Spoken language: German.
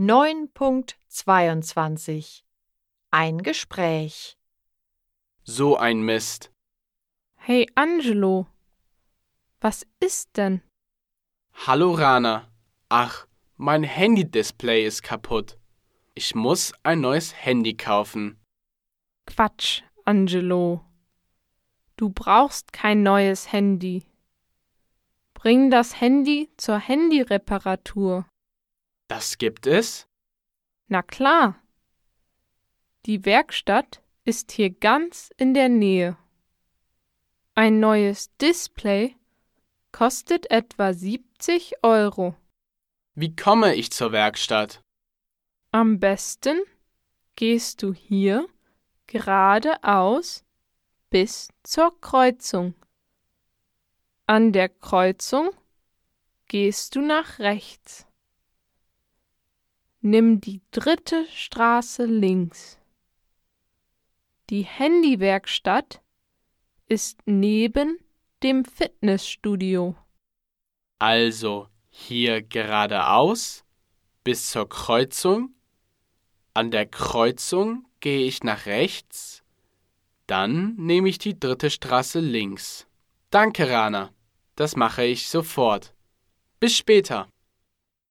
9.22 Ein Gespräch So ein Mist. Hey Angelo, was ist denn? Hallo Rana. Ach, mein Handy-Display ist kaputt. Ich muss ein neues Handy kaufen. Quatsch, Angelo. Du brauchst kein neues Handy. Bring das Handy zur Handyreparatur. Das gibt es? Na klar. Die Werkstatt ist hier ganz in der Nähe. Ein neues Display kostet etwa 70 Euro. Wie komme ich zur Werkstatt? Am besten gehst du hier geradeaus bis zur Kreuzung. An der Kreuzung gehst du nach rechts. Nimm die dritte Straße links. Die Handywerkstatt ist neben dem Fitnessstudio. Also hier geradeaus bis zur Kreuzung. An der Kreuzung gehe ich nach rechts. Dann nehme ich die dritte Straße links. Danke, Rana. Das mache ich sofort. Bis später.